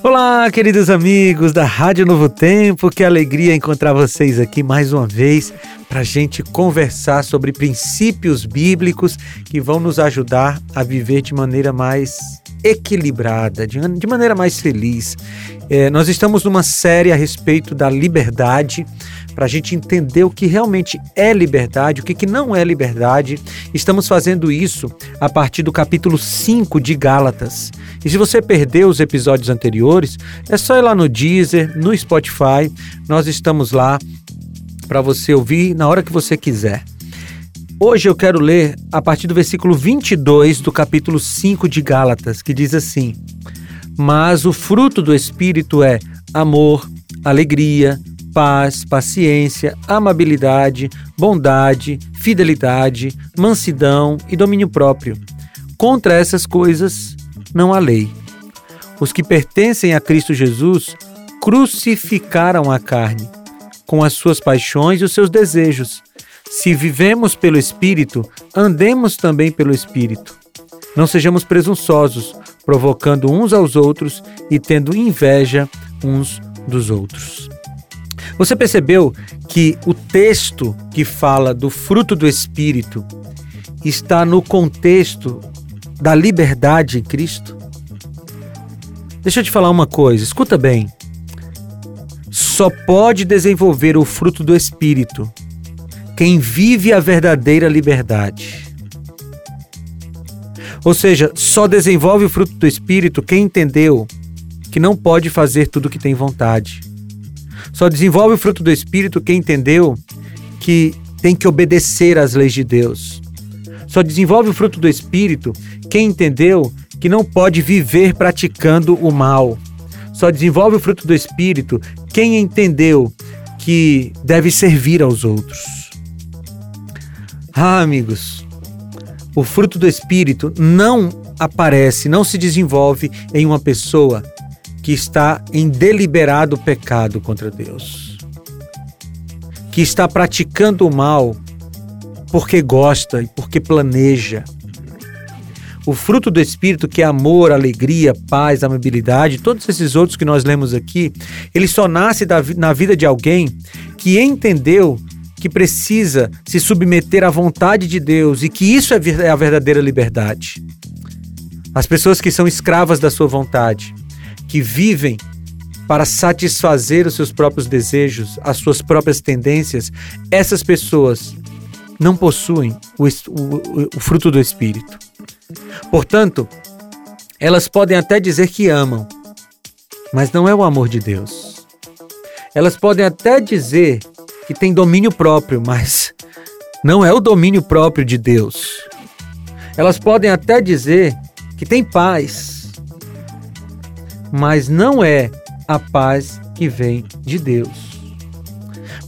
Olá, queridos amigos da Rádio Novo Tempo, que alegria encontrar vocês aqui mais uma vez para a gente conversar sobre princípios bíblicos que vão nos ajudar a viver de maneira mais equilibrada, de, maneira mais feliz. É, nós estamos numa série a respeito da liberdade, para a gente entender o que realmente é liberdade, o que, que não é liberdade. Estamos fazendo isso a partir do capítulo 5 de Gálatas. E se você perdeu os episódios anteriores, é só ir lá no Deezer, no Spotify, nós estamos lá para você ouvir na hora que você quiser. Hoje eu quero ler a partir do versículo 22 do capítulo 5 de Gálatas, que diz assim: Mas o fruto do Espírito é amor, alegria, paz, paciência, amabilidade, bondade, fidelidade, mansidão e domínio próprio. Contra essas coisas não há lei. Os que pertencem a Cristo Jesus crucificaram a carne, com as suas paixões e os seus desejos. Se vivemos pelo Espírito, andemos também pelo Espírito. Não sejamos presunçosos, provocando uns aos outros e tendo inveja uns dos outros. Você percebeu que o texto que fala do fruto do Espírito está no contexto da liberdade em Cristo? Deixa eu te falar uma coisa, escuta bem. Só pode desenvolver o fruto do Espírito quem vive a verdadeira liberdade. Ou seja, só desenvolve o fruto do Espírito quem entendeu que não pode fazer tudo o que tem vontade só desenvolve o fruto do Espírito quem entendeu que tem que obedecer às leis de Deus. Só desenvolve o fruto do Espírito quem entendeu que não pode viver praticando o mal. Só desenvolve o fruto do Espírito quem entendeu que deve servir aos outros. Ah, amigos, o fruto do Espírito não aparece, não se desenvolve em uma pessoa que está em deliberado pecado contra Deus, que está praticando o mal porque gosta e porque planeja. O fruto do Espírito, que é amor, alegria, paz, amabilidade, todos esses outros que nós lemos aqui, ele só nasce na vida de alguém que entendeu que precisa se submeter à vontade de Deus e que isso é, é a verdadeira liberdade. As pessoas que são escravas da sua vontade, que vivem para satisfazer os seus próprios desejos, as suas próprias tendências, essas pessoas não possuem o, o, o, fruto do Espírito. Portanto, elas podem até dizer que amam, mas não é o amor de Deus. Elas podem até dizer que têm domínio próprio, mas não é o domínio próprio de Deus. Elas podem até dizer que têm paz, mas não é a paz que vem de Deus.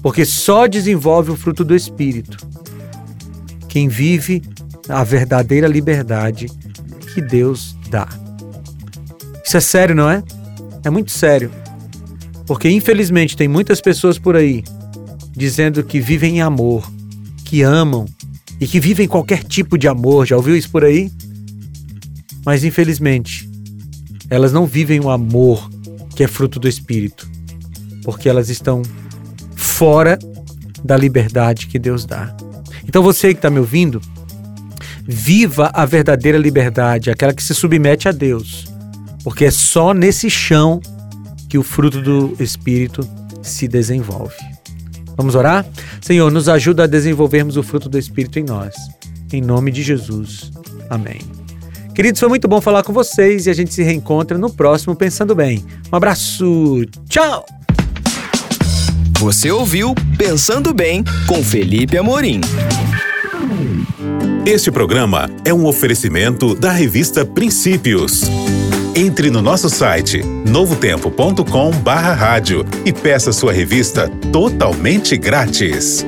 Porque só desenvolve o fruto do Espírito quem vive a verdadeira liberdade que Deus dá. Isso é sério, não é? É muito sério. Porque infelizmente tem muitas pessoas por aí dizendo que vivem em amor, que amam e que vivem qualquer tipo de amor. Já ouviu isso por aí? Mas infelizmente elas não vivem o amor que é fruto do Espírito, porque elas estão fora da liberdade que Deus dá. Então você que está me ouvindo, viva a verdadeira liberdade, aquela que se submete a Deus, porque é só nesse chão que o fruto do Espírito se desenvolve. Vamos orar? Senhor, nos ajuda a desenvolvermos o fruto do Espírito em nós. Em nome de Jesus. Amém. Queridos, foi muito bom falar com vocês e a gente se reencontra no próximo Pensando Bem. Um abraço, tchau! Você ouviu Pensando Bem com Felipe Amorim. Este programa é um oferecimento da revista Princípios. Entre no nosso site novotempo.com/rádio e peça sua revista totalmente grátis.